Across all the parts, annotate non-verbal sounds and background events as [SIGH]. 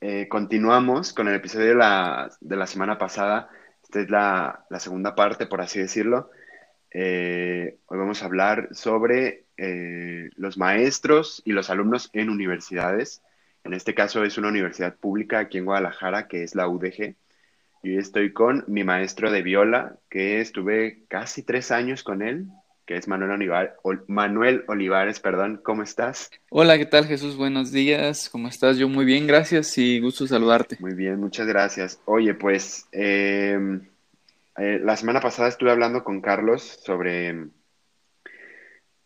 Eh, continuamos con el episodio de la, de la, semana pasada. Esta es la, la segunda parte, por así decirlo. Eh, hoy vamos a hablar sobre eh, los maestros y los alumnos en universidades. En este caso es una universidad pública aquí en Guadalajara, que es la UDG. Y estoy con mi maestro de viola, que estuve casi tres años con él, que es Manuel, Olivar, Manuel Olivares. Perdón, ¿cómo estás? Hola, ¿qué tal Jesús? Buenos días, ¿cómo estás? Yo muy bien, gracias y gusto saludarte. Muy bien, muchas gracias. Oye, pues em, eh, la semana pasada estuve hablando con Carlos sobre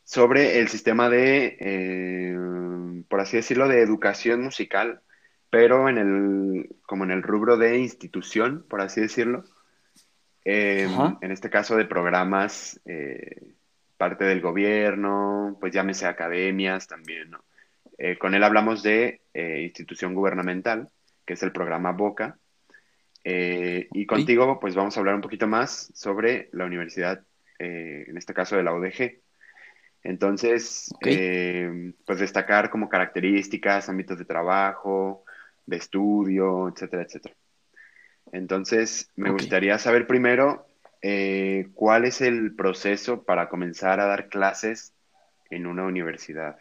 sobre el sistema de, eh, por así decirlo, de educación musical, pero en el, como en el rubro de institución, por así decirlo. Eh, en este caso de programas, eh, parte del gobierno, pues llámese academias también, ¿no? con él hablamos de institución gubernamental, que es el programa BOCA. y contigo, pues vamos a hablar un poquito más sobre la universidad, en este caso de la UDG. Entonces, eh, pues destacar como características, ámbitos de trabajo, de estudio, etcétera, etcétera. Entonces, me gustaría saber primero eh, cuál es el proceso para comenzar a dar clases en una universidad.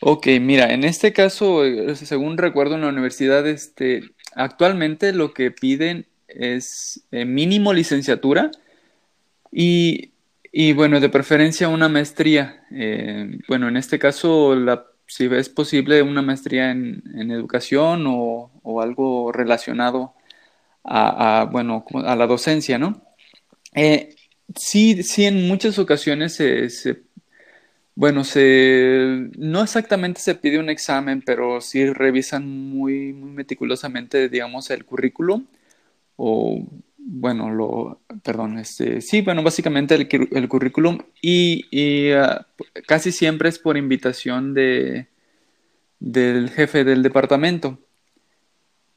Ok, mira, en este caso, eh, según recuerdo en la universidad, este, actualmente lo que piden es mínimo licenciatura y y bueno, de preferencia una maestría. Eh, bueno, en este caso, si es posible, una maestría en, educación o, algo relacionado a, bueno, a la docencia, ¿no? Eh, sí, sí, en muchas ocasiones se, bueno, se, no exactamente se pide un examen, pero sí revisan muy, muy meticulosamente, digamos, el currículum o bueno, lo, perdón, este, sí, bueno, básicamente el, currículum y, ah, casi siempre es por invitación de, del jefe del departamento.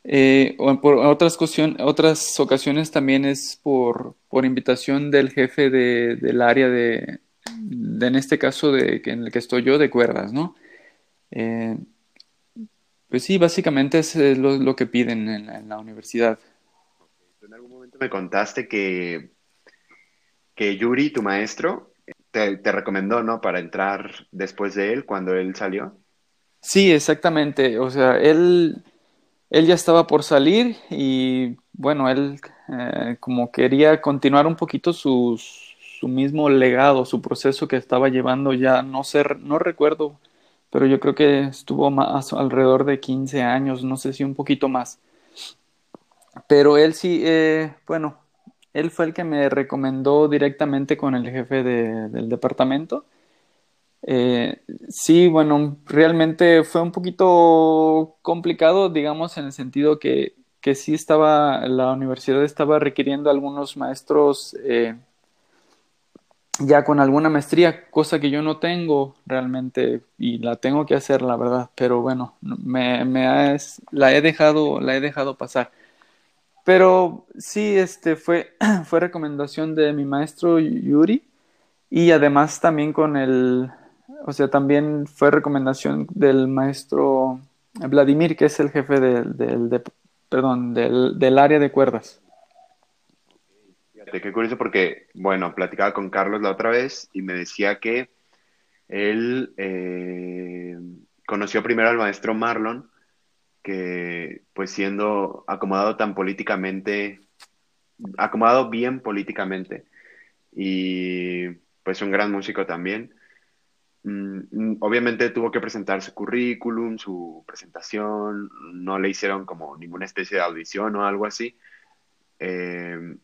Eh, o por otras, otras ocasiones también es por, por invitación del jefe de, del área de, en este caso de, en el que estoy yo, de cuerdas, ¿no? Eh, pues sí, básicamente es lo, que piden en la universidad me contaste que, que Yuri, tu maestro, te, recomendó, ¿no? Para entrar después de él, cuando él salió. Sí, exactamente. O sea, él, él ya estaba por salir y bueno, él eh, como quería continuar un poquito su, su mismo legado, su proceso que estaba llevando ya, no sé, no recuerdo, pero yo creo que estuvo más alrededor de 15 años, no sé si un poquito más. Pero él sí, eh, bueno, él fue el que me recomendó directamente con el jefe del departamento. Eh, sí, bueno, realmente fue un poquito complicado, digamos, en el sentido que, que sí estaba, la universidad estaba requiriendo algunos maestros eh, ya con alguna maestría, cosa que yo no tengo realmente y la tengo que hacer, la verdad, pero bueno, me, me la he dejado, la he dejado pasar. Pero sí, este fue, [CLEARS THROAT] fue recomendación de mi maestro Yuri y además también con el, o sea, también fue recomendación del maestro Vladimir, que es el jefe del, del perdón, del, del, área de cuerdas. Fíjate, qué curioso porque, bueno, platicaba con Carlos la otra vez y me decía que él eh, conoció primero al maestro Marlon que pues siendo acomodado tan políticamente, acomodado bien políticamente y pues un gran músico también. Mm, obviamente tuvo que presentar su currículum, su presentación, no le hicieron como ninguna especie de audición o algo así, em,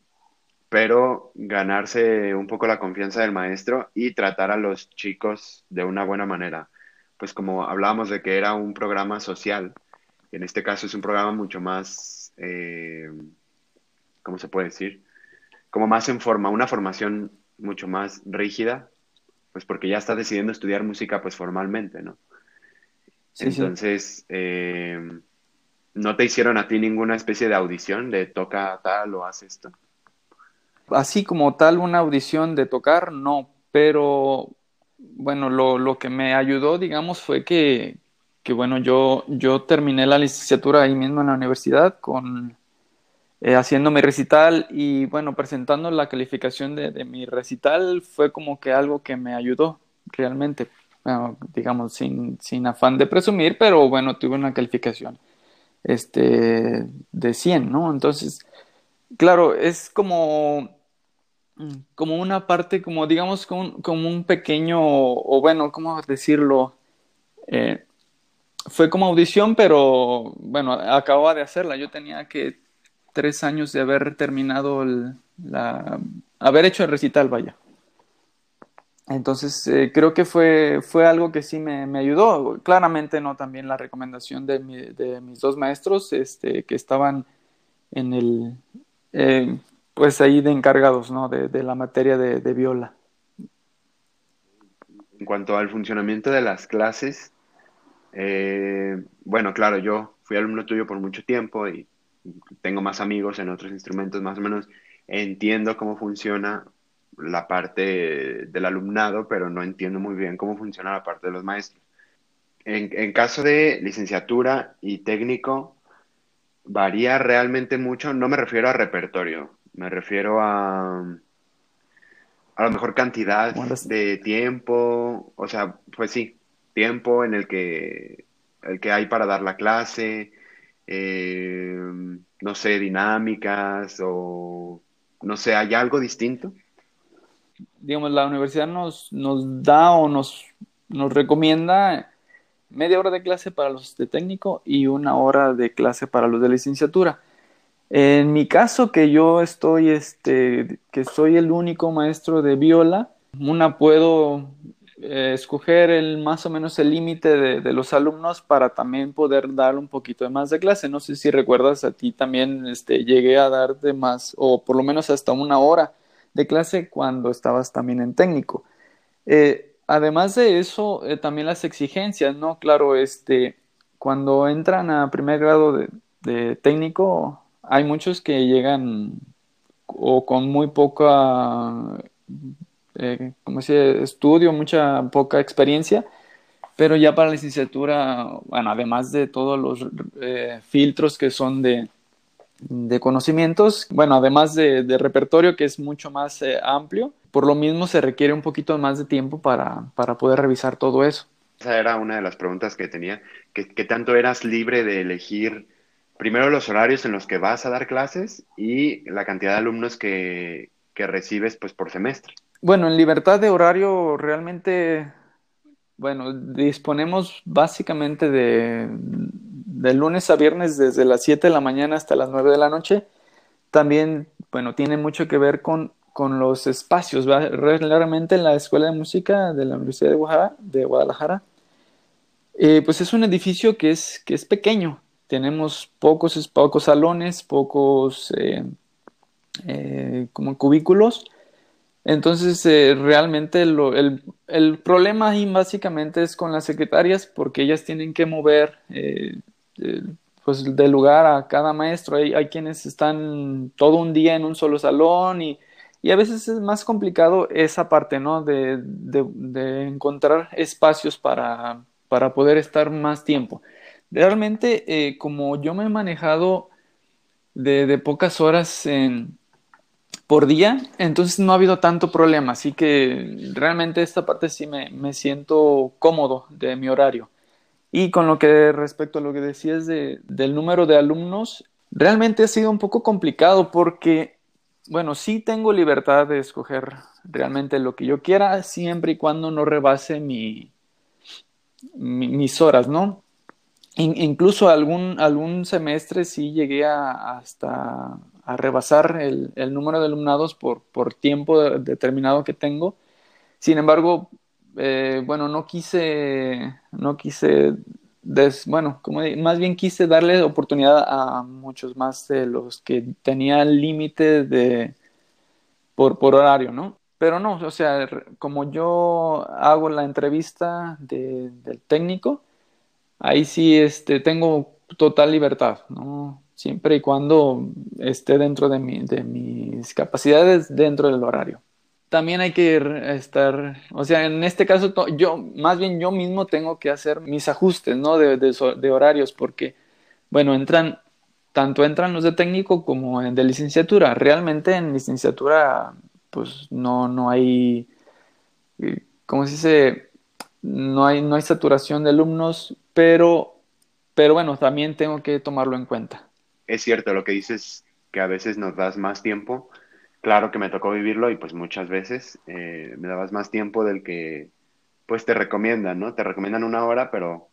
pero ganarse un poco la confianza del maestro y tratar a los chicos de una buena manera. Pues como hablábamos de que era un programa social, En este caso es un programa mucho más, eh, ¿cómo se puede decir? Como más en forma, una formación mucho más rígida, pues porque ya estás decidiendo estudiar música pues formalmente, ¿no? Entonces, eh, ¿no te hicieron a ti ninguna especie de audición de toca tal o haz esto? Así como tal una audición de tocar, no, pero bueno, lo, lo que me ayudó, digamos, fue que, que, bueno, yo, yo terminé la licenciatura ahí mismo en la universidad con eh, haciendo mi recital y bueno, presentando la calificación de, mi recital fue como que algo que me ayudó realmente digamos, sin, sin afán de presumir, pero bueno, tuve una calificación este, de 100, ¿no? Entonces, claro, es como, como una parte, como digamos, como, como un pequeño, o bueno, ¿cómo decirlo? Eh, fue como audición, pero bueno, acababa de hacerla. Yo tenía que tres años de haber terminado el, la, haber hecho el recital, vaya. Entonces, eh, creo que fue, fue algo que sí me, me, ayudó. Claramente no también la recomendación de, mi, de mis dos maestros este, que estaban en el, eh, pues ahí de encargados, ¿no? De, la materia de, de, viola. En cuanto al funcionamiento de las clases, eh, bueno, claro, yo fui alumno tuyo por mucho tiempo y tengo más amigos en otros instrumentos, más o menos entiendo cómo funciona la parte del alumnado, pero no entiendo muy bien cómo funciona la parte de los maestros. En, caso de licenciatura y técnico, varía realmente mucho. No me refiero a repertorio, me refiero a a lo mejor cantidad de tiempo, o sea, pues sí, tiempo en el que, el que hay para dar la clase, eh, no sé, dinámicas o no sé, ¿hay algo distinto? digamos, la universidad nos, nos da o nos, nos recomienda media hora de clase para los de técnico y una hora de clase para los de licenciatura. En mi caso, que yo estoy, este, que soy el único maestro de viola, una puedo eh, escoger el más o menos el límite de, de, los alumnos para también poder dar un poquito de más de clase. No sé si recuerdas, a ti también este, llegué a darte más, o por lo menos hasta una hora de clase cuando estabas también en técnico. Eh, además de eso, eh, también las exigencias, ¿no? Claro, este, cuando entran a primer grado de, técnico, hay muchos que llegan o con muy poca, eh, como se estudio, mucha poca experiencia, pero ya para la licenciatura, bueno, además de todos los filtros que son de, de conocimientos, bueno, además de, repertorio que es mucho más eh, amplio, por lo mismo se requiere un poquito más de tiempo para, para, poder revisar todo eso. Esa era una de las preguntas que tenía, ¿qué, tanto eras libre de elegir primero los horarios en los que vas a dar clases y la cantidad de alumnos que, que recibes pues por semestre? Bueno, en libertad de horario realmente, bueno, disponemos básicamente de, de lunes a viernes desde las 7 de la mañana hasta las 9 de la noche. También, bueno, tiene mucho que ver con, con los espacios. Realmente la Escuela de Música de la Universidad de Guadalajara, eh, pues es un edificio que es, que es pequeño. Tenemos pocos, pocos salones, pocos eh, eh, como cubículos. Entonces, realmente el, el, problema ahí básicamente es con las secretarias porque ellas tienen que mover pues de lugar a cada maestro. Hay, hay, quienes están todo un día en un solo salón y, y a veces es más complicado esa parte, ¿no? De, de, encontrar espacios para, para, poder estar más tiempo. Realmente, eh, como yo me he manejado de, de pocas horas en, por día, entonces no ha habido tanto problema, así que realmente esta parte sí me, me siento cómodo de mi horario. Y con lo que respecto a lo que decías de, del número de alumnos, realmente ha sido un poco complicado porque, bueno, sí tengo libertad de escoger realmente lo que yo quiera, siempre y cuando no rebase mi, mis horas, ¿no? incluso algún, algún semestre sí llegué a, hasta a rebasar el, número de alumnados por, por tiempo determinado que tengo. Sin embargo, eh, bueno, no quise, no quise bueno, como más bien quise darle oportunidad a muchos más de los que tenían límite de por, por horario, ¿no? Pero no, o sea, como yo hago la entrevista del técnico, ahí sí este, tengo total libertad, ¿no? Siempre y cuando esté dentro de, mi, de mis capacidades dentro del horario. También hay que estar, o sea, en este caso yo, más bien yo mismo tengo que hacer mis ajustes, ¿no? De, de, horarios, porque, bueno, entran, tanto entran los de técnico como de licenciatura. Realmente en licenciatura, pues no, no hay, eh, ¿cómo se dice? No hay, no hay saturación de alumnos, pero, pero bueno, también tengo que tomarlo en cuenta. Es cierto lo que dices, que a veces nos das más tiempo claro que me tocó vivirlo y pues muchas veces eh, me dabas más tiempo del que pues te recomiendan, ¿no? Te recomiendan una hora, pero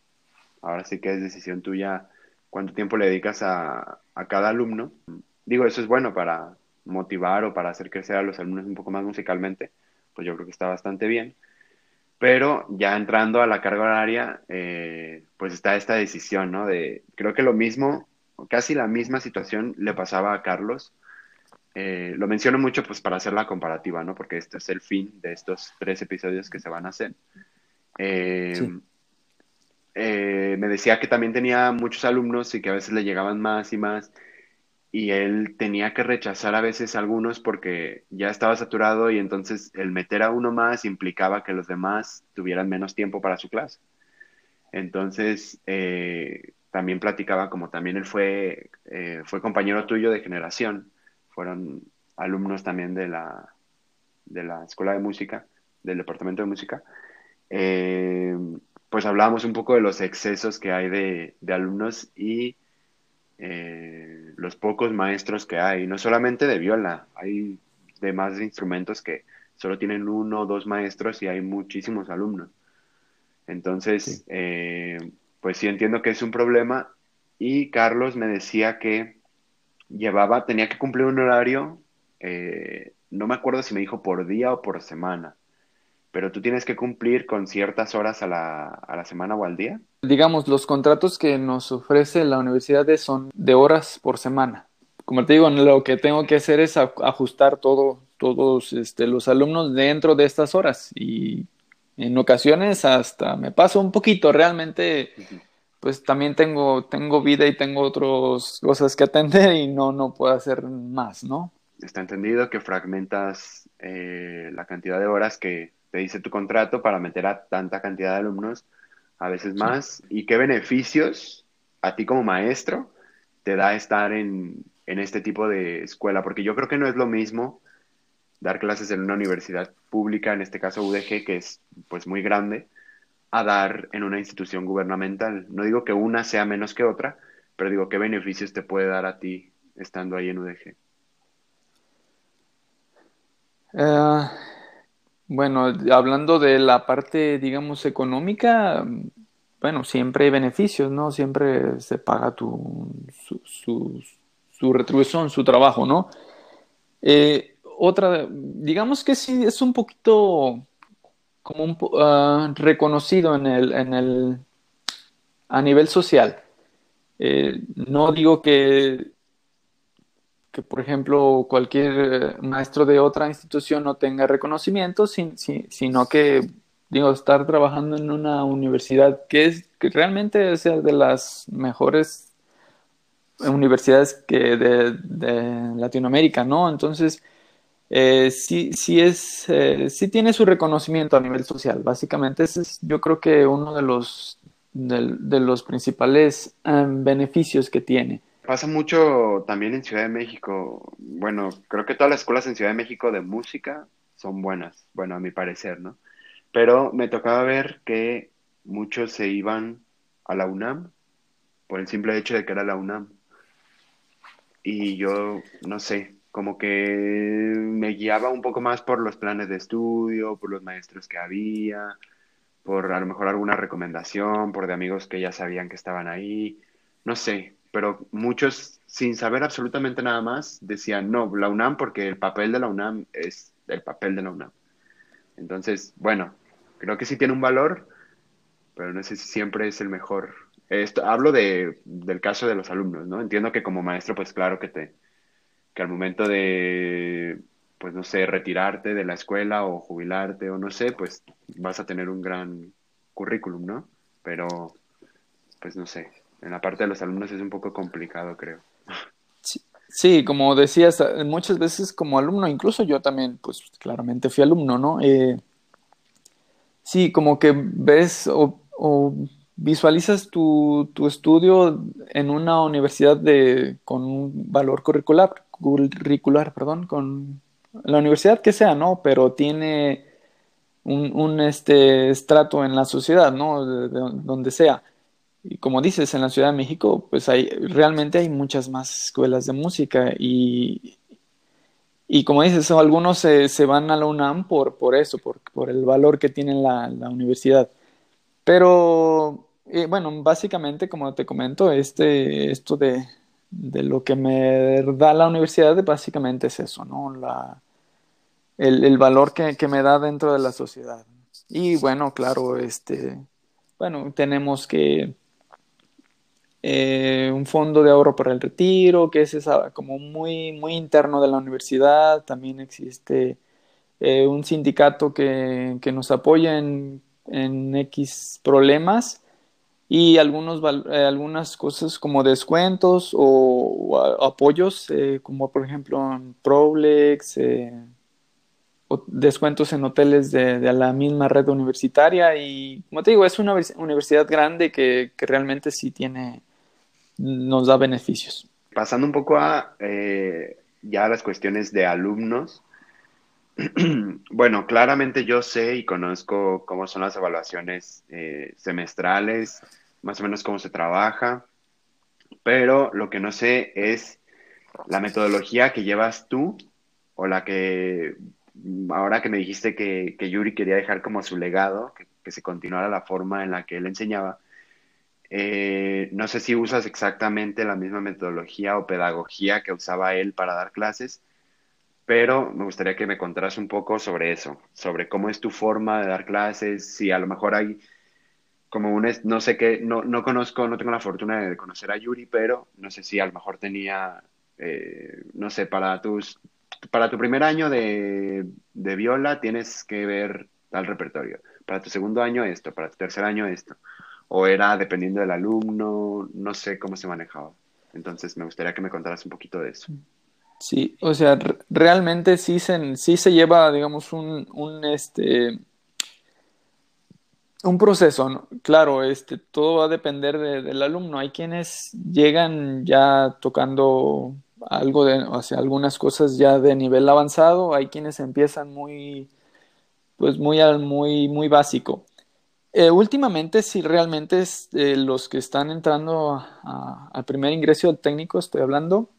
ahora sí que es decisión tuya cuánto tiempo le dedicas a, a cada alumno. Digo, eso es bueno para motivar o para hacer crecer a los alumnos un poco más musicalmente, pues yo creo que está bastante bien. Pero ya entrando a la carga horaria, eh, pues está esta decisión, ¿no? De, creo que lo mismo, casi la misma situación le pasaba a Carlos eh, lo menciono mucho pues para hacer la comparativa, ¿no? Porque este es el fin de estos tres episodios que se van a hacer. Eh, eh, me decía que también tenía muchos alumnos y que a veces le llegaban más y más y él tenía que rechazar a veces algunos porque ya estaba saturado y entonces el meter a uno más implicaba que los demás tuvieran menos tiempo para su clase. Entonces, también platicaba como también él fue, fue compañero tuyo de generación fueron alumnos también de la, de la Escuela de Música, del Departamento de Música, eh, pues hablábamos un poco de los excesos que hay de, alumnos y eh, los pocos maestros que hay, no solamente de viola, hay demás instrumentos que solo tienen uno o dos maestros y hay muchísimos alumnos. Entonces, eh, pues sí entiendo que es un problema y Carlos me decía que llevaba, tenía que cumplir un horario, eh, no me acuerdo si me dijo por día o por semana, pero tú tienes que cumplir con ciertas horas a la, a la semana o al día. Digamos, los contratos que nos ofrece la universidad son de horas por semana. Como te digo, lo que tengo que hacer es ajustar todo, todos este, los alumnos dentro de estas horas y en ocasiones hasta me paso un poquito, realmente pues también tengo, tengo vida y tengo otras cosas que atender y no, no puedo hacer más, ¿no? Está entendido que fragmentas eh, la cantidad de horas que te dice tu contrato para meter a tanta cantidad de alumnos, a veces más, y qué beneficios a ti como maestro te da estar en, en este tipo de escuela, porque yo creo que no es lo mismo dar clases en una universidad pública, en este caso UDG, que es pues muy grande, a dar en una institución gubernamental. No digo que una sea menos que otra, pero digo qué beneficios te puede dar a ti estando ahí en UDG. Eh, bueno, hablando de la parte, digamos, económica, bueno, siempre hay beneficios, ¿no? Siempre se paga tu, su, su, retribución, su trabajo, ¿no? Eh, otra, digamos que sí, es un poquito como uh, reconocido en el, en el, a nivel social. Eh, no digo que, que, por ejemplo, cualquier eh, maestro de otra institución no tenga reconocimiento, sino que, digo, estar trabajando en una universidad que es que realmente sea de las mejores universidades que de, de Latinoamérica, ¿no? Entonces, eh, sí, sí, es, eh, sí tiene su reconocimiento a nivel social. Básicamente, ese es yo creo que uno de los, de, los principales em, beneficios que tiene. Pasa mucho también en Ciudad de México. Bueno, creo que todas las escuelas en Ciudad de México de música son buenas, bueno, a mi parecer, ¿no? Pero me tocaba ver que muchos se iban a la UNAM por el simple hecho de que era la UNAM. Y yo, no sé, como que me guiaba un poco más por los planes de estudio, por los maestros que había, por a lo mejor alguna recomendación, por de amigos que ya sabían que estaban ahí, no sé, pero muchos sin saber absolutamente nada más decían, no, la UNAM porque el papel de la UNAM es el papel de la UNAM. Entonces, bueno, creo que sí tiene un valor, pero no sé si siempre es el mejor esto, hablo de, del caso de los alumnos, ¿no? Entiendo que como maestro, pues claro que te, que al momento de, pues no sé, retirarte de la escuela o jubilarte o no sé, pues vas a tener un gran currículum, ¿no? Pero, pues no sé, en la parte de los alumnos es un poco complicado, creo. Sí, como decías, muchas veces como alumno, incluso yo también, pues claramente fui alumno, ¿no? Eh, sí, como que ves o, visualizas tu, tu, estudio en una universidad de, con un valor curricular, curricular, perdón, con la universidad que sea, ¿no? Pero tiene un, un este estrato en la sociedad, ¿no? donde sea. Y como dices, en la Ciudad de México, pues hay, realmente hay muchas más escuelas de música y, y como dices, algunos se, se, van a la UNAM por, por eso, por, por el valor que tiene la, la universidad. Pero, eh, bueno, básicamente, como te comento, este, esto de, de lo que me da la universidad básicamente es eso, ¿no? La, el, el valor que, que, me da dentro de la sociedad. Y bueno, claro, este, bueno, tenemos que eh, un fondo de ahorro para el retiro, que es como muy, muy interno de la universidad. También existe eh, un sindicato que, que, nos apoya en, en X problemas y algunos, eh, algunas cosas como descuentos o, apoyos, como por ejemplo en Prolex, o descuentos en hoteles de, la misma red universitaria y como te digo, es una universidad grande que, que realmente sí tiene nos da beneficios. Pasando un poco a eh, ya las cuestiones de alumnos. [CLEARS THROAT] bueno, claramente yo sé y conozco cómo son las evaluaciones eh, semestrales, más o menos cómo se trabaja, pero lo que no sé es la metodología que llevas tú o la que ahora que me dijiste que, Yuri quería dejar como su legado, que, se continuara la forma en la que él enseñaba, eh, no sé si usas exactamente la misma metodología o pedagogía que usaba él para dar clases, pero me gustaría que me contaras un poco sobre eso, sobre cómo es tu forma de dar clases, si a lo mejor hay como un, no sé qué, no, no conozco, no tengo la fortuna de conocer a Yuri, pero no sé si a lo mejor tenía, eh, no sé, para tus, para tu primer año de, de viola tienes que ver tal repertorio, para tu segundo año esto, para tu tercer año esto o era dependiendo del alumno, no sé cómo se manejaba. Entonces me gustaría que me contaras un poquito de eso. Sí, o sea, realmente sí se, sí se lleva, digamos, un, un, este, un proceso, claro, este, todo va a depender del alumno. Hay quienes llegan ya tocando algo de, o sea, algunas cosas ya de nivel avanzado, hay quienes empiezan muy, pues muy, muy, muy básico. Eh, últimamente, sí, realmente es, eh, los que están entrando al primer ingreso del técnico, estoy hablando,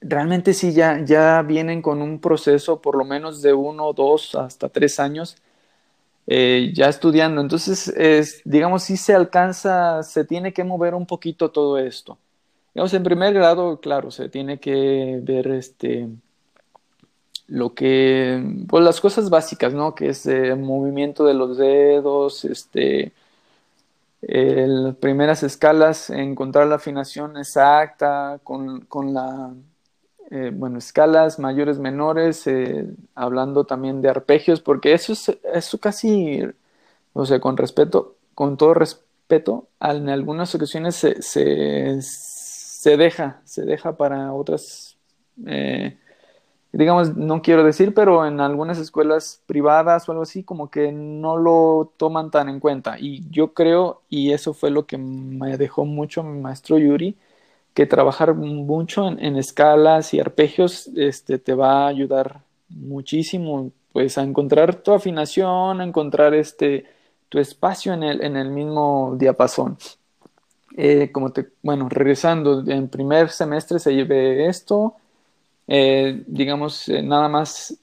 realmente sí ya, ya vienen con un proceso por lo menos de uno, dos, hasta tres años eh, ya estudiando. Entonces, es, digamos, sí se alcanza, se tiene que mover un poquito todo esto. Digamos, en primer grado, claro, se tiene que ver este lo que, pues las cosas básicas, ¿no? Que es el movimiento de los dedos, este, las primeras escalas, encontrar la afinación exacta con, con la, eh, bueno, escalas mayores, menores, eh, hablando también de arpegios, porque eso es, eso casi, o sea, con respeto, con todo respeto, en algunas ocasiones se, se, se deja, se deja para otras eh, digamos, no quiero decir, pero en algunas escuelas privadas o algo así, como que no lo toman tan en cuenta. Y yo creo, y eso fue lo que me dejó mucho mi maestro Yuri, que trabajar mucho en, escalas y arpegios este, te va a ayudar muchísimo, pues a encontrar tu afinación, a encontrar este, tu espacio en el, en el mismo diapasón. Eh, como te, bueno, regresando, en primer semestre se lleve esto, eh, digamos, eh, nada más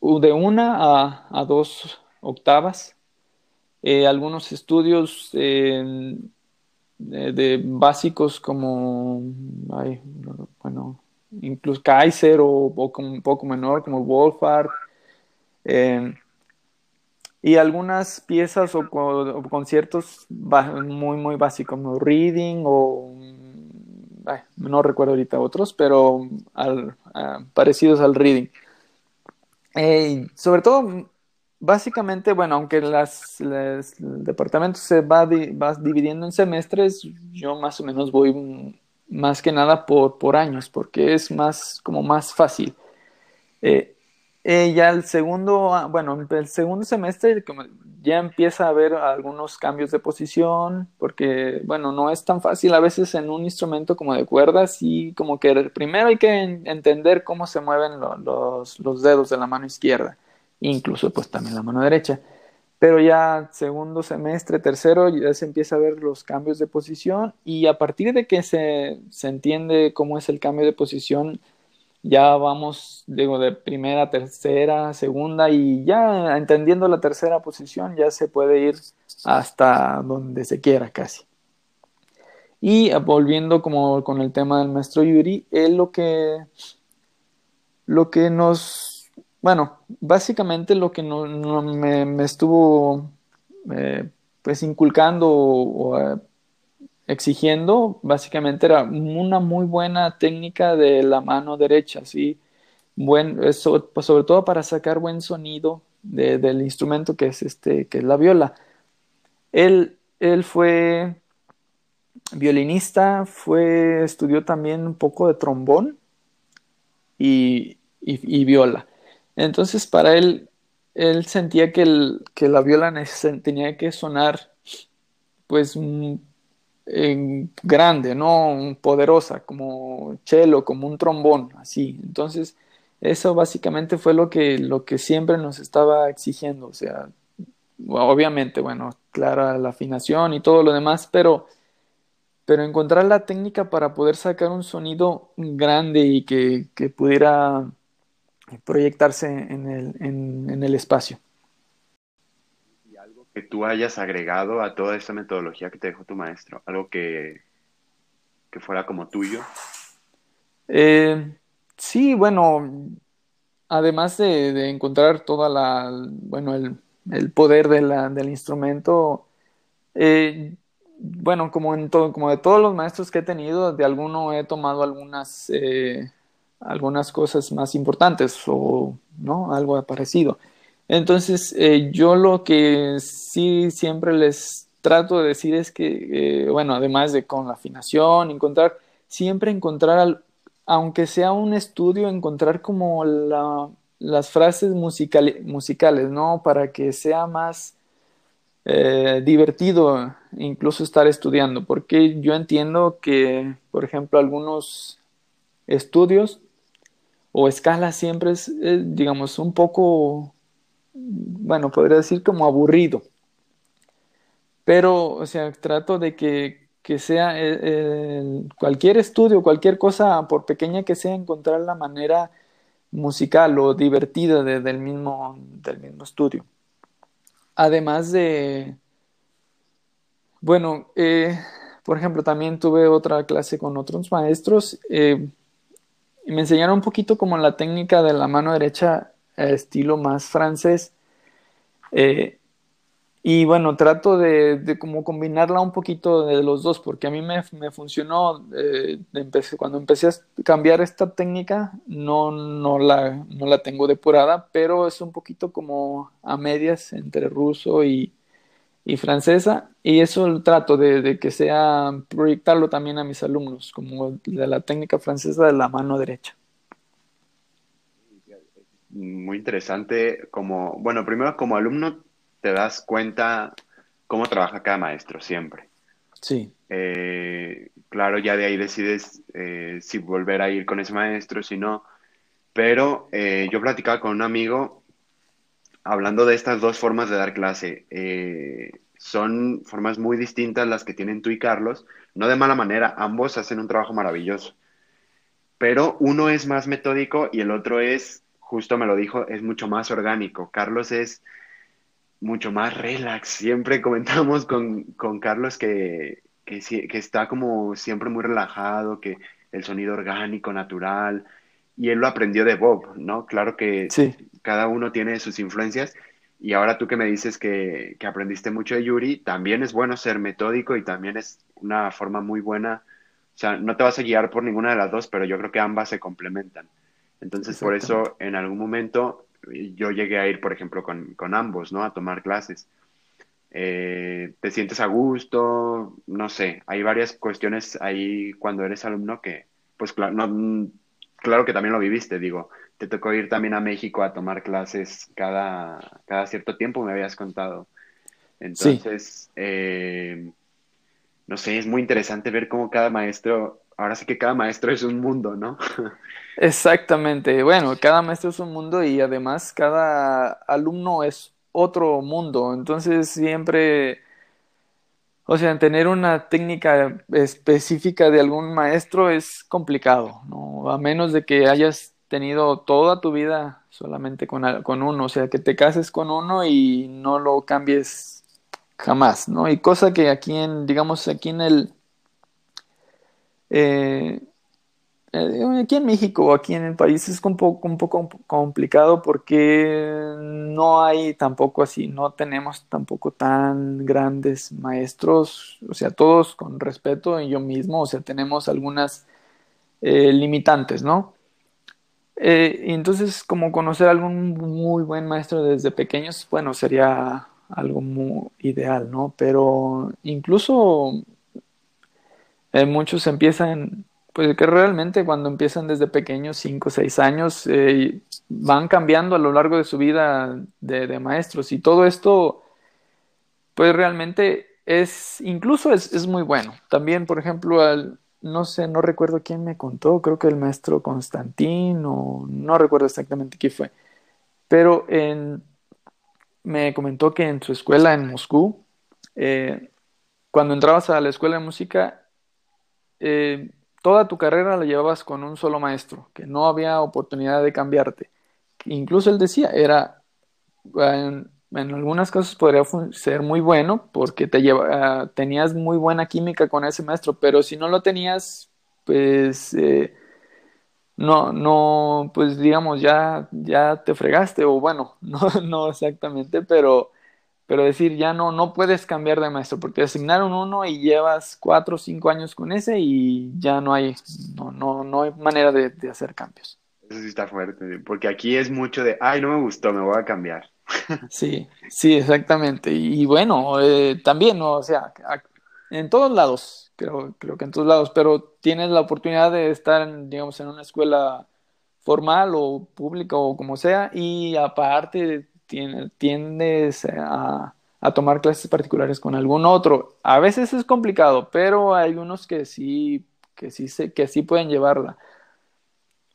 de una a, dos octavas. Algunos estudios de, básicos como, bueno, incluso Kaiser o, un poco menor como Wolfart. y algunas piezas o, conciertos muy, muy básicos, como reading o no recuerdo ahorita otros, pero parecidos al reading. Eh, sobre todo, básicamente, bueno, aunque las, el departamento se va, dividiendo en semestres, yo más o menos voy más que nada por, años, porque es más, como más fácil. Eh, eh, ya el segundo, ah, bueno, el segundo semestre ya empieza a haber algunos cambios de posición, porque, bueno, no es tan fácil a veces en un instrumento como de cuerdas y como que primero hay que entender cómo se mueven los, dedos de la mano izquierda, incluso pues también la mano derecha. Pero ya segundo semestre, tercero, ya se empieza a ver los cambios de posición y a partir de que se, se entiende cómo es el cambio de posición, ya vamos, digo, de primera, tercera, segunda y ya entendiendo la tercera posición ya se puede ir hasta donde se quiera casi. Y volviendo como con el tema del maestro Yuri, él lo que, lo que nos, bueno, básicamente lo que no, me, estuvo eh, pues inculcando o, exigiendo, básicamente era una muy buena técnica de la mano derecha, ¿sí? Buen, eso, pues sobre todo para sacar buen sonido del instrumento que es, este, que es la viola. Él, él fue violinista, fue, estudió también un poco de trombón y, viola. Entonces, para él, él sentía que, el, que la viola tenía que sonar, pues, grande, ¿no? Poderosa, como cello, como un trombón, así. Entonces, eso básicamente fue lo que, lo que siempre nos estaba exigiendo. O sea, obviamente, bueno, clara la afinación y todo lo demás, pero, pero encontrar la técnica para poder sacar un sonido grande y que, que pudiera proyectarse en el, en el espacio que tú hayas agregado a toda esta metodología que te dejó tu maestro? ¿Algo que, que fuera como tuyo? Eh, sí, bueno, además de, encontrar toda la, bueno, el, poder de la, del instrumento, eh, bueno, como, en todo, como de todos los maestros que he tenido, de alguno he tomado algunas, eh, algunas cosas más importantes o, ¿no? Algo parecido. Entonces, eh, yo lo que sí siempre les trato de decir es que, eh, bueno, además de con la afinación, encontrar, siempre encontrar, aunque sea un estudio, encontrar como las frases musicales, ¿no? Para que sea más eh, divertido incluso estar estudiando, porque yo entiendo que, por ejemplo, algunos estudios o escalas siempre es digamos, un poco bueno, podría decir como aburrido. Pero, o sea, trato de que, sea cualquier estudio, cualquier cosa, por pequeña que sea, encontrar la manera musical o divertida del, mismo, del mismo estudio. Además de, bueno, eh, por ejemplo, también tuve otra clase con otros maestros eh, y me enseñaron un poquito como la técnica de la mano derecha estilo más francés. Eh, y bueno, trato de, como combinarla un poquito de los dos, porque a mí me, funcionó, eh, cuando empecé a cambiar esta técnica, no, no, la, no la tengo depurada, pero es un poquito como a medias entre ruso y, y francesa, y eso trato de, de, que sea proyectarlo también a mis alumnos, como de la técnica francesa de la mano derecha muy interesante como, bueno, primero como alumno te das cuenta cómo trabaja cada maestro siempre. Sí. Eh, claro, ya de ahí decides eh, si volver a ir con ese maestro, si no. Pero eh, yo platicaba con un amigo hablando de estas dos formas de dar clase. son formas muy distintas las que tienen tú y Carlos, no de mala manera, ambos hacen un trabajo maravilloso. Pero uno es más metódico y el otro es justo me lo dijo, es mucho más orgánico. Carlos es mucho más relax. Siempre comentamos con, Carlos que, que, está como siempre muy relajado, que el sonido orgánico, natural, y él lo aprendió de Bob, ¿no? Claro que cada uno tiene sus influencias Y ahora tú que me dices que, que, aprendiste mucho de Yuri, también es bueno ser metódico y también es una forma muy buena. O sea, no te vas a guiar por ninguna de las dos, pero yo creo que ambas se complementan. Entonces, por eso, en algún momento, yo llegué a ir, por ejemplo, con, con ambos, ¿no? A tomar clases. Eh, te sientes a gusto, no sé, hay varias cuestiones ahí cuando eres alumno que, pues claro, no, claro que también lo viviste, digo, te tocó ir también a México a tomar clases cada, cada cierto tiempo, me habías contado. Entonces, eh, no sé, es muy interesante ver cómo cada maestro, ahora sí que cada maestro es un mundo, ¿no? [LAUGHS] Exactamente, bueno, cada maestro es un mundo y además cada alumno es otro mundo. Entonces siempre, o sea, tener una técnica específica de algún maestro es complicado, ¿no? A menos de que hayas tenido toda tu vida solamente con, con uno, o sea, que te cases con uno y no lo cambies jamás, ¿no? Y cosa que aquí en, digamos, aquí en el... Eh, aquí en México aquí en el país es un poco, un poco complicado porque no hay tampoco así, no tenemos tampoco tan grandes maestros, o sea, todos con respeto y yo mismo, o sea, tenemos algunas eh, limitantes, ¿no? Eh, y entonces, como conocer algún muy buen maestro desde pequeños, bueno, sería algo muy ideal, ¿no? Pero incluso muchos empiezan pues que realmente cuando empiezan desde pequeños, 5 o 6 años, eh, van cambiando a lo largo de su vida de, maestros y todo esto, pues realmente es, incluso es, muy bueno. También, por ejemplo, al, no sé, no recuerdo quién me contó, creo que el maestro Constantín o no recuerdo exactamente quién fue, pero en, me comentó que en su escuela en Moscú, eh, cuando entrabas a la escuela de música, eh, toda tu carrera la llevabas con un solo maestro, que no había oportunidad de cambiarte. Incluso él decía, era, en, en algunas cosas podría ser muy bueno porque te lleva, tenías muy buena química con ese maestro, pero si no lo tenías, pues eh, no, no, pues digamos, ya, ya te fregaste, o bueno, [LAUGHS] no, no exactamente, pero pero decir ya no, no puedes cambiar de maestro porque asignaron uno y llevas cuatro o cinco años con ese y ya no hay, no, no, no hay manera de, hacer cambios. Eso sí está fuerte, porque aquí es mucho de, ay, no me gustó, me voy a cambiar. [LAUGHS] Sí, sí, exactamente. Y, bueno, eh, también, o sea, en todos lados, creo, creo que en todos lados, pero tienes la oportunidad de estar, digamos, en una escuela formal o pública o como sea, y aparte tiendes a, tomar clases particulares con algún otro. A veces es complicado, pero hay unos que sí, que sí, que sí pueden llevarla.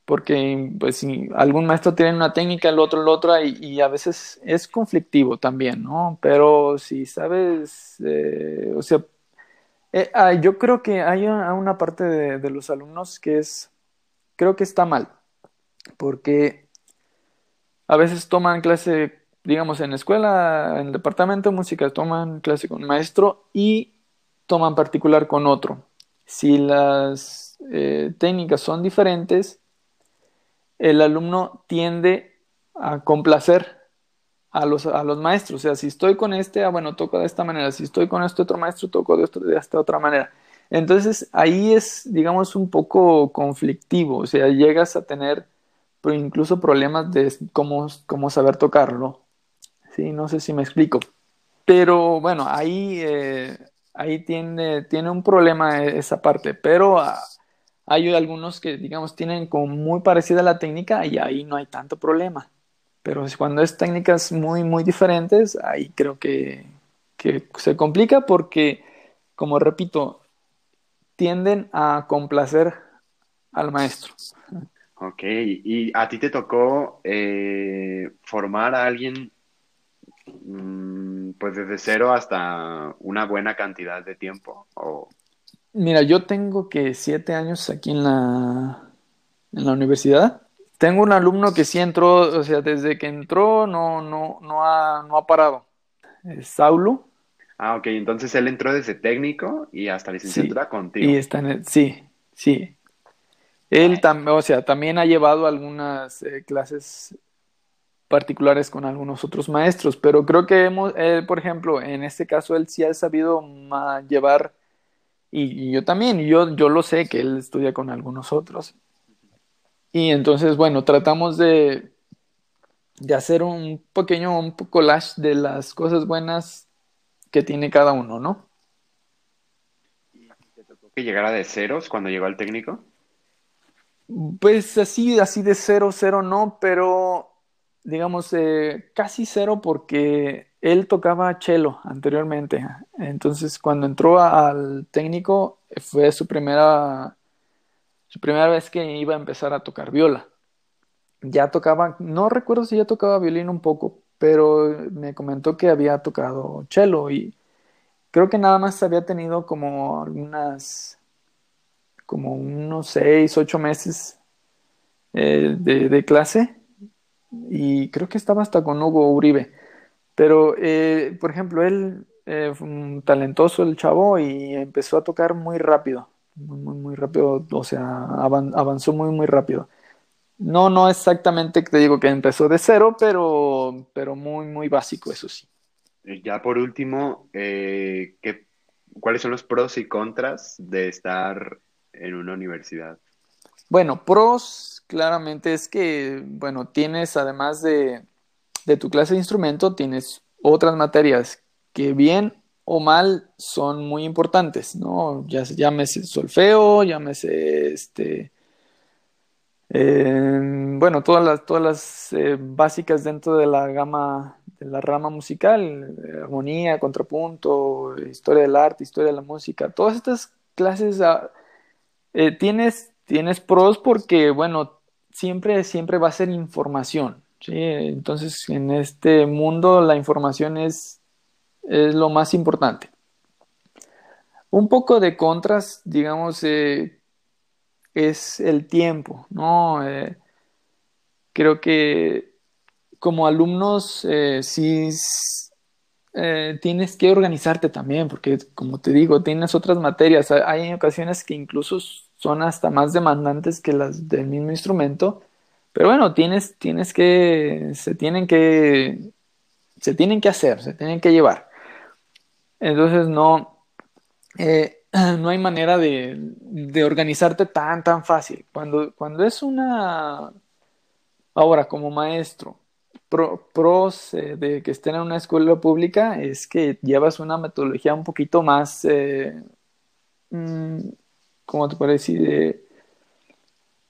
Porque pues si algún maestro tiene una técnica, el otro el otro, y, a veces es conflictivo también, ¿no? Pero si sabes, eh, o sea, eh, ah, yo creo que hay una, parte de, de los alumnos que es, creo que está mal, porque a veces toman clase digamos, en escuela, en el departamento de música, toman clase con un maestro y toman particular con otro. Si las eh, técnicas son diferentes, el alumno tiende a complacer a los, a los maestros. O sea, si estoy con este, ah, bueno, toco de esta manera. Si estoy con este otro maestro, toco de, de esta otra manera. Entonces, ahí es, digamos, un poco conflictivo. O sea, llegas a tener incluso problemas de cómo, cómo saber tocarlo. Sí, no sé si me explico. Pero bueno, ahí, eh, ahí tiene, tiene un problema esa parte, pero ah, hay algunos que, digamos, tienen como muy parecida la técnica y ahí no hay tanto problema. Pero cuando es técnicas muy, muy diferentes, ahí creo que, que se complica porque, como repito, tienden a complacer al maestro. Ok, y a ti te tocó eh, formar a alguien pues desde cero hasta una buena cantidad de tiempo. O... Mira, yo tengo que siete años aquí en la, en la universidad. Tengo un alumno que sí entró, o sea, desde que entró no, no, no, ha, no ha parado. Es Saulo. Ah, ok, entonces él entró desde técnico y hasta licenciatura contigo. Y está en sí, sí. Él también, o sea, también ha llevado algunas eh, clases particulares con algunos otros maestros, pero creo que hemos, por ejemplo, en este caso él sí ha sabido llevar, y, yo también, yo, yo lo sé que él estudia con algunos otros. Y entonces, bueno, tratamos de, de hacer un pequeño un collage de las cosas buenas que tiene cada uno, ¿no? ¿Y te tocó que llegara de ceros cuando llegó al técnico? Pues así, así de cero, cero no, pero digamos, eh, casi cero porque él tocaba cello anteriormente. Entonces, cuando entró al técnico, fue su primera, su primera vez que iba a empezar a tocar viola. Ya tocaba, no recuerdo si ya tocaba violín un poco, pero me comentó que había tocado cello y creo que nada más había tenido como algunas, como unos seis, ocho meses eh, de clase y creo que estaba hasta con Hugo Uribe. Pero, eh, por ejemplo, él eh, fue un talentoso el chavo y empezó a tocar muy rápido, muy, muy, rápido, o sea, avanzó muy, muy rápido. No, no exactamente te digo que empezó de cero, pero, pero muy, muy básico, eso sí. Ya por último, eh, ¿qué, ¿cuáles son los pros y contras de estar en una universidad? Bueno, pros claramente es que, bueno, tienes además de, tu clase de instrumento, tienes otras materias que bien o mal son muy importantes, ¿no? Ya, llámese solfeo, llámese este. Eh, bueno, todas las, todas las eh, básicas dentro de la gama, de la rama musical, armonía, contrapunto, historia del arte, historia de la música, todas estas clases ah, eh, tienes, tienes pros porque, bueno, siempre, siempre va a ser información. ¿sí? Entonces, en este mundo la información es, es lo más importante. Un poco de contras, digamos, eh, es el tiempo, ¿no? Eh, creo que como alumnos eh, sí tienes que organizarte también, porque como te digo, tienes otras materias. Hay ocasiones que incluso son hasta más demandantes que las del mismo instrumento. Pero bueno, tienes, tienes que, se tienen que, se tienen que hacer, se tienen que llevar. Entonces no, eh, [CLEARS THROAT] no hay manera de, organizarte tan, tan fácil. Cuando, cuando es una, ahora como maestro, pros eh, de que estén en una escuela pública es que llevas una metodología un poquito más, eh, mm, ¿cómo te parece? decir?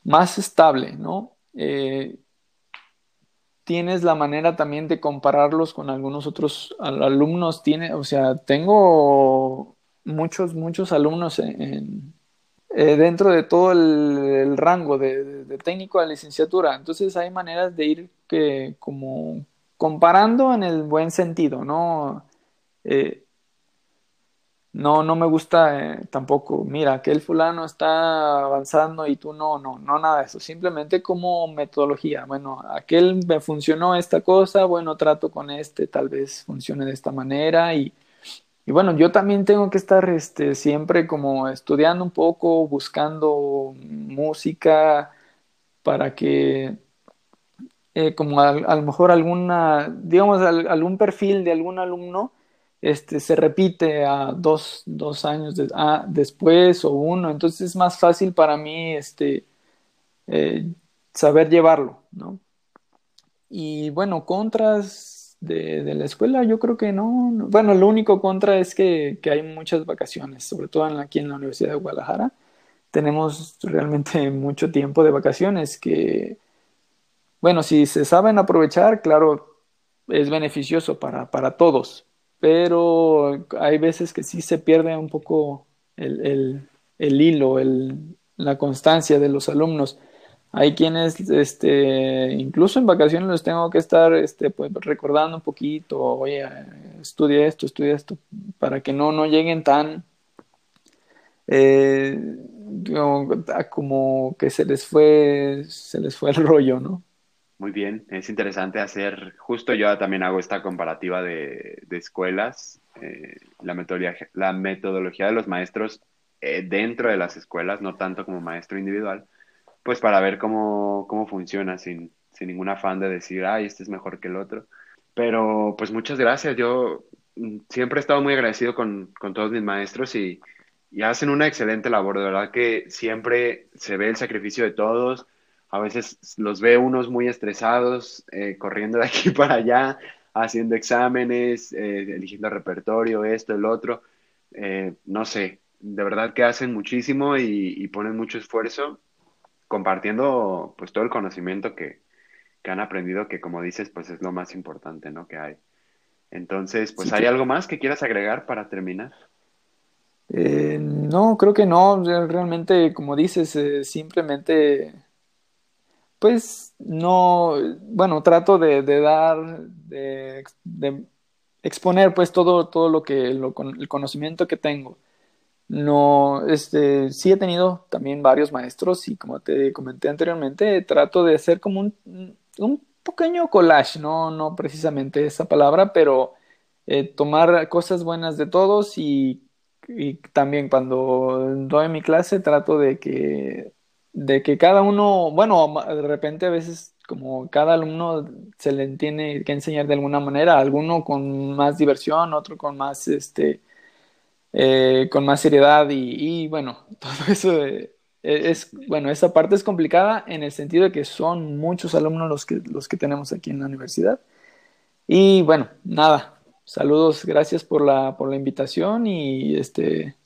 más estable, ¿no? Eh, tienes la manera también de compararlos con algunos otros alumnos. Tiene, o sea, tengo muchos, muchos alumnos eh, dentro de todo el, rango de, técnico a licenciatura. Entonces hay maneras de ir que, como comparando en el buen sentido, ¿no? Eh, no, no me gusta eh, tampoco, mira, que el fulano está avanzando y tú no, no, no nada de eso, simplemente como metodología, bueno, aquel me funcionó esta cosa, bueno, trato con este, tal vez funcione de esta manera y, y bueno, yo también tengo que estar este, siempre como estudiando un poco, buscando música para que eh, como a, lo mejor alguna, digamos, algún perfil de algún alumno, este, se repite a dos, años después o uno, entonces es más fácil para mí este, eh, saber llevarlo, ¿no? Y bueno, contras de, la escuela, yo creo que no, bueno, lo único contra es que, hay muchas vacaciones, sobre todo aquí en la Universidad de Guadalajara, tenemos realmente [LAUGHS] mucho tiempo de vacaciones que, bueno, si se saben aprovechar, claro, es beneficioso para, para todos, pero hay veces que sí se pierde un poco el, hilo, la constancia de los alumnos. Hay quienes, este, incluso en vacaciones los tengo que estar, este, pues, recordando un poquito, oye, estudia esto, estudia esto, para que no, no lleguen tan, eh, como que se les fue, se les fue el rollo, ¿no? Muy bien, es interesante hacer, justo yo también hago esta comparativa de, escuelas, eh, la, metodología, la metodología de los maestros eh, dentro de las escuelas, no tanto como maestro individual, pues para ver cómo, cómo funciona sin, sin ningún afán de decir, ay, este es mejor que el otro. Pero pues muchas gracias, yo mm, siempre he estado muy agradecido con, con todos mis maestros y, y hacen una excelente labor, de verdad que siempre se ve el sacrificio de todos, a veces los ve unos muy estresados, eh, corriendo de aquí [LAUGHS] para allá, haciendo exámenes, eh, eligiendo repertorio, esto, el otro, eh, no sé, de verdad que hacen muchísimo y, ponen mucho esfuerzo compartiendo pues todo el conocimiento que, que, han aprendido, que como dices, pues es lo más importante, ¿no? Que hay. Entonces, pues, ¿hay algo más que quieras agregar para terminar? Eh, no, creo que no. Realmente, como dices, eh, simplemente, pues no, bueno, trato de, dar, de, exponer pues todo, todo lo que, el conocimiento que tengo. No, este, sí he tenido también varios maestros y como te comenté anteriormente, trato de hacer como un, un pequeño collage, no, no precisamente esa palabra, pero eh, tomar cosas buenas de todos y también cuando doy mi clase trato de que, de que cada uno, bueno, de repente a veces como cada alumno se le tiene que enseñar de alguna manera, alguno con más diversión, otro con más, este, eh, con más seriedad y, bueno, [LAUGHS] todo eso eh, es, bueno, esa parte es complicada en el sentido de que son muchos alumnos los que, los que tenemos aquí en la universidad. Y bueno, nada, Saludos, gracias por la, por la invitación y este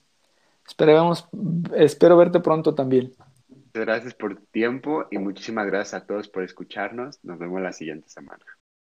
esperemos, espero verte pronto también. Gracias por tu tiempo y muchísimas gracias a todos por escucharnos. Nos vemos la siguiente semana.